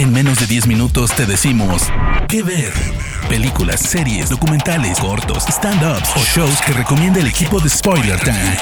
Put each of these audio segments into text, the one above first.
En menos de 10 minutos te decimos qué ver. Películas, series, documentales, cortos, stand-ups o shows que recomienda el equipo de Spoiler Time.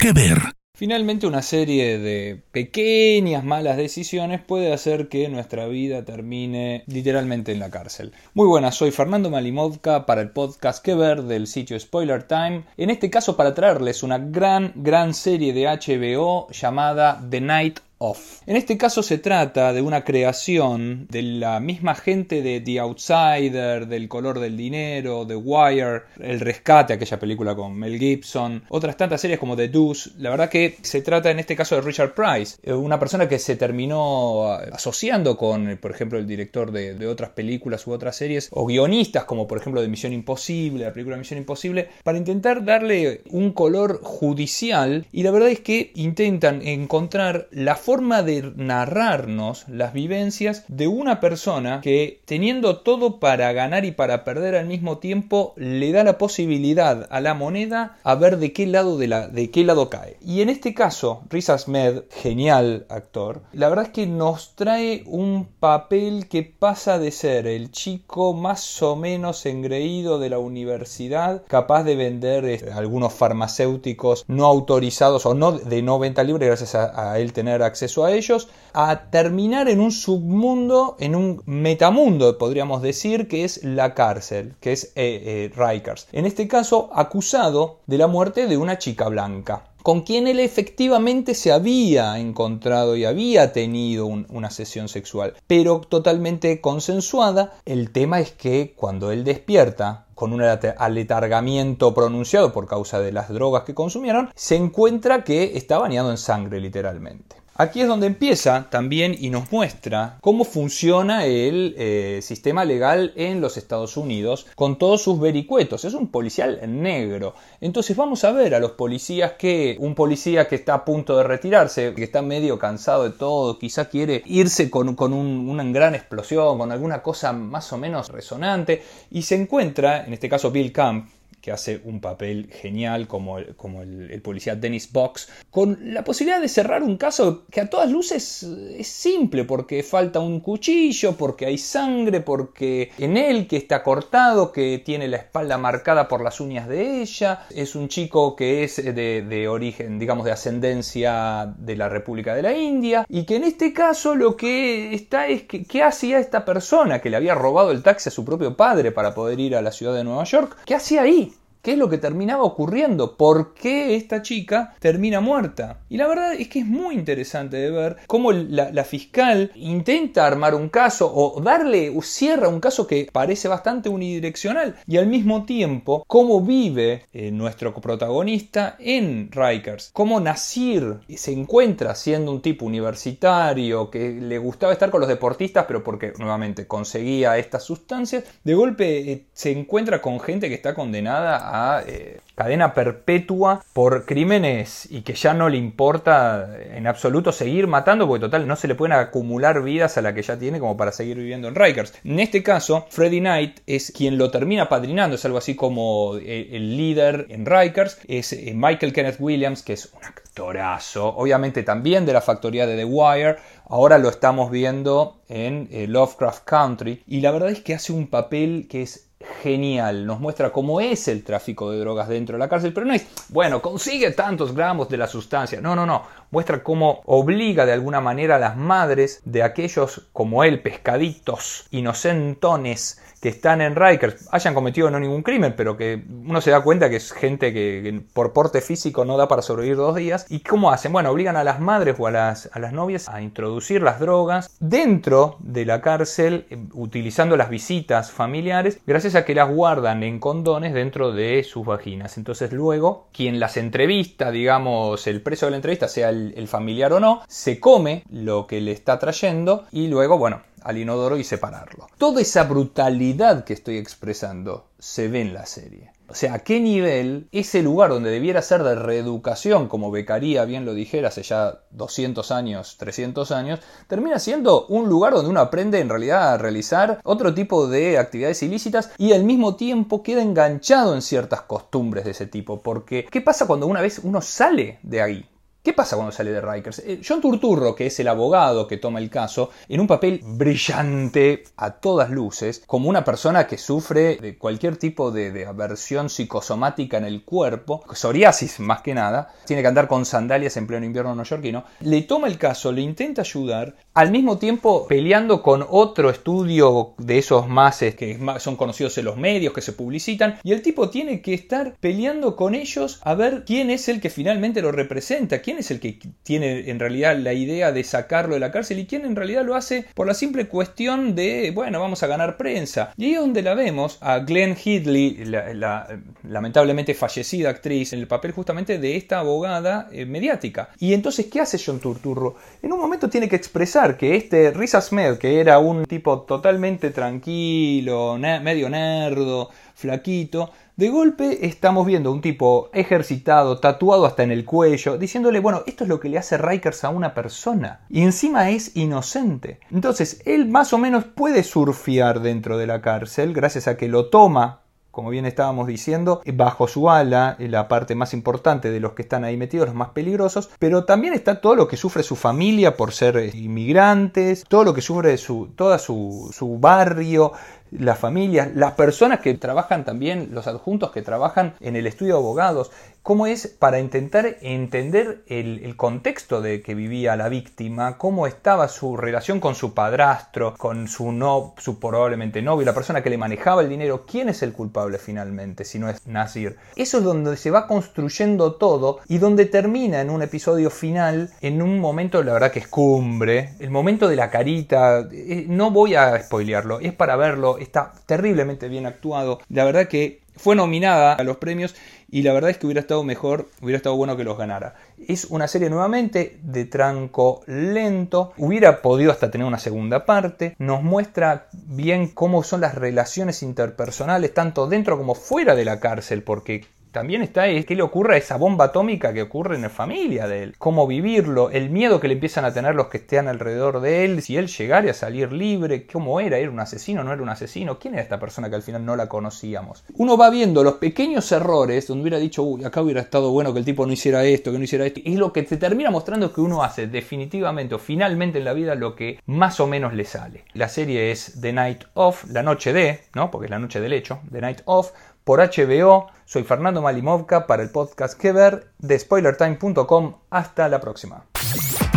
¿Qué ver? Finalmente una serie de pequeñas malas decisiones puede hacer que nuestra vida termine literalmente en la cárcel. Muy buenas, soy Fernando Malimovka para el podcast Que Ver del sitio Spoiler Time. En este caso para traerles una gran, gran serie de HBO llamada The Night en este caso se trata de una creación de la misma gente de The Outsider, del color del dinero, The Wire, El Rescate, aquella película con Mel Gibson, otras tantas series como The Deuce. La verdad que se trata en este caso de Richard Price, eh, una persona que se terminó asociando con, por ejemplo, el director de, otras películas u otras series, o guionistas como por ejemplo de Misión Imposible, la película Misión Imposible, para intentar darle un color judicial y la verdad es que intentan encontrar la forma de narrarnos las vivencias de una persona que teniendo todo para ganar y para perder al mismo tiempo le da la posibilidad a la moneda a ver de qué lado de, la, de qué lado cae. Y en este caso, Riz Ahmed, genial actor, la verdad es que nos trae un papel que pasa de ser el chico más o menos engreído de la universidad, capaz de vender este, algunos farmacéuticos no autorizados o no de no venta libre gracias a, a él tener acceso acceso a ellos, a terminar en un submundo, en un metamundo, podríamos decir, que es la cárcel, que es eh, eh, Rikers. En este caso, acusado de la muerte de una chica blanca con quien él efectivamente se había encontrado y había tenido una sesión sexual, pero totalmente consensuada. El tema es que cuando él despierta con un aletargamiento pronunciado por causa de las drogas que consumieron, se encuentra que está bañado en sangre literalmente. Aquí es donde empieza también y nos muestra cómo funciona el eh, sistema legal en los Estados Unidos con todos sus vericuetos. Es un policial negro. Entonces vamos a ver a los policías que un policía que está a punto de retirarse, que está medio cansado de todo, quizá quiere irse con, una gran explosión, con alguna cosa más o menos resonante, y se encuentra, en este caso Bill Camp, que hace un papel genial como, el, como el, policía Dennis Box, con la posibilidad de cerrar un caso que a todas luces es simple, porque falta un cuchillo, porque hay sangre, porque en él que está cortado, que tiene la espalda marcada por las uñas de ella, es un chico que es de, origen, digamos, de ascendencia de la República de la India, y que en este caso lo que está es que, ¿qué hacía esta persona que le había robado el taxi a su propio padre para poder ir a la ciudad de Nueva York? ¿Qué hacía ahí? ¿Qué es lo que terminaba ocurriendo? ¿Por qué esta chica termina muerta? Y la verdad es que es muy interesante de ver cómo la, fiscal intenta armar un caso o darle o cierra un caso que parece bastante unidireccional y al mismo tiempo cómo vive eh, nuestro protagonista en Rikers. Cómo Nasir se encuentra siendo un tipo universitario que le gustaba estar con los deportistas pero porque nuevamente conseguía estas sustancias. De golpe eh, se encuentra con gente que está condenada a eh, cadena perpetua por crímenes y que ya no le importa en absoluto seguir matando porque total no se le pueden acumular vidas a la que ya tiene como para seguir viviendo en Rikers. En este caso, Freddy Knight es quien lo termina padrinando, es algo así como eh, el líder en Rikers, es eh, Michael Kenneth Williams, que es un actorazo, obviamente también de la factoría de The Wire, ahora lo estamos viendo en Lovecraft Country y la verdad es que hace un papel que es genial, nos muestra cómo es el tráfico de drogas dentro de la cárcel, pero no es, bueno, consigue tantos gramos de la sustancia, no, no, no, muestra cómo obliga de alguna manera a las madres de aquellos como él, pescaditos, inocentones, que están en Rikers hayan cometido no ningún crimen, pero que uno se da cuenta que es gente que, por porte físico no da para sobrevivir dos días. ¿Y cómo hacen? Bueno, obligan a las madres o a las, a las novias a introducir las drogas dentro de la cárcel eh, utilizando las visitas familiares, gracias a que las guardan en condones dentro de sus vaginas. Entonces luego, quien las entrevista, digamos, el preso de la entrevista, sea el, el familiar o no, se come lo que le está trayendo y luego, bueno, al inodoro y separarlo. Toda esa brutalidad que estoy expresando se ve en la serie. O sea, a qué nivel ese lugar donde debiera ser de reeducación, como Becaría bien lo dijera hace ya 200 años, 300 años, termina siendo un lugar donde uno aprende en realidad a realizar otro tipo de actividades ilícitas y al mismo tiempo queda enganchado en ciertas costumbres de ese tipo. Porque, ¿qué pasa cuando una vez uno sale de ahí? ¿Qué pasa cuando sale de Rikers? Eh, John Turturro, que es el abogado que toma el caso, en un papel brillante a todas luces, como una persona que sufre de cualquier tipo de, aversión psicosomática en el cuerpo, psoriasis más que nada, tiene que andar con sandalias en pleno invierno neoyorquino, le toma el caso, le intenta ayudar, al mismo tiempo peleando con otro estudio de esos más que son conocidos en los medios, que se publicitan, y el tipo tiene que estar peleando con ellos a ver quién es el que finalmente lo representa, quién es el que tiene en realidad la idea de sacarlo de la cárcel y quién en realidad lo hace por la simple cuestión de, bueno, vamos a ganar prensa. Y ahí es donde la vemos a Glenn Headley, la, lamentablemente fallecida actriz, en el papel justamente de esta abogada eh, mediática. Y entonces, ¿qué hace John Turturro? En un momento tiene que expresar que este Riz Ahmed, que era un tipo totalmente tranquilo, medio nerdo, flaquito, de golpe estamos viendo un tipo ejercitado, tatuado hasta en el cuello, diciéndole, bueno, esto es lo que le hace Rikers a una persona. Y encima es inocente. Entonces, él más o menos puede surfear dentro de la cárcel, gracias a que lo toma como bien estábamos diciendo, bajo su ala, la parte más importante de los que están ahí metidos, los más peligrosos, pero también está todo lo que sufre su familia por ser inmigrantes, todo lo que sufre su, toda su, su barrio, las familias, las personas que trabajan también, los adjuntos que trabajan en el estudio de abogados, cómo es para intentar entender el, contexto de que vivía la víctima, cómo estaba su relación con su padrastro, con su no, su probablemente novio, la persona que le manejaba el dinero, quién es el culpable finalmente, si no es Nasir. Eso es donde se va construyendo todo y donde termina en un episodio final, en un momento, la verdad que es cumbre, el momento de la carita, eh, no voy a spoilearlo, es para verlo, está terriblemente bien actuado, la verdad que fue nominada a los premios y la verdad es que hubiera estado mejor, hubiera estado bueno que los ganara. Es una serie nuevamente de tranco lento, hubiera podido hasta tener una segunda parte, nos muestra bien cómo son las relaciones interpersonales tanto dentro como fuera de la cárcel, porque también está es qué le ocurre a esa bomba atómica que ocurre en la familia de él, cómo vivirlo, el miedo que le empiezan a tener los que estén alrededor de él, si él llegara a salir libre, cómo era, era un asesino, no era un asesino, quién era esta persona que al final no la conocíamos. Uno va viendo los pequeños errores donde hubiera dicho, uy, acá hubiera estado bueno que el tipo no hiciera esto, que no hiciera esto, y lo que te termina mostrando que uno hace definitivamente o finalmente en la vida lo que más o menos le sale. La serie es The Night Of, la noche de, ¿no? Porque es la noche del hecho, The Night Of, por HBO. Soy Fernando Malimovka para el podcast que ver de SpoilerTime.com. Hasta la próxima.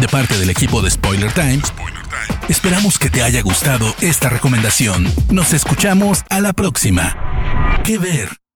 De parte del equipo de Spoiler Times, esperamos que te haya gustado esta recomendación. Nos escuchamos a la próxima. Que ver.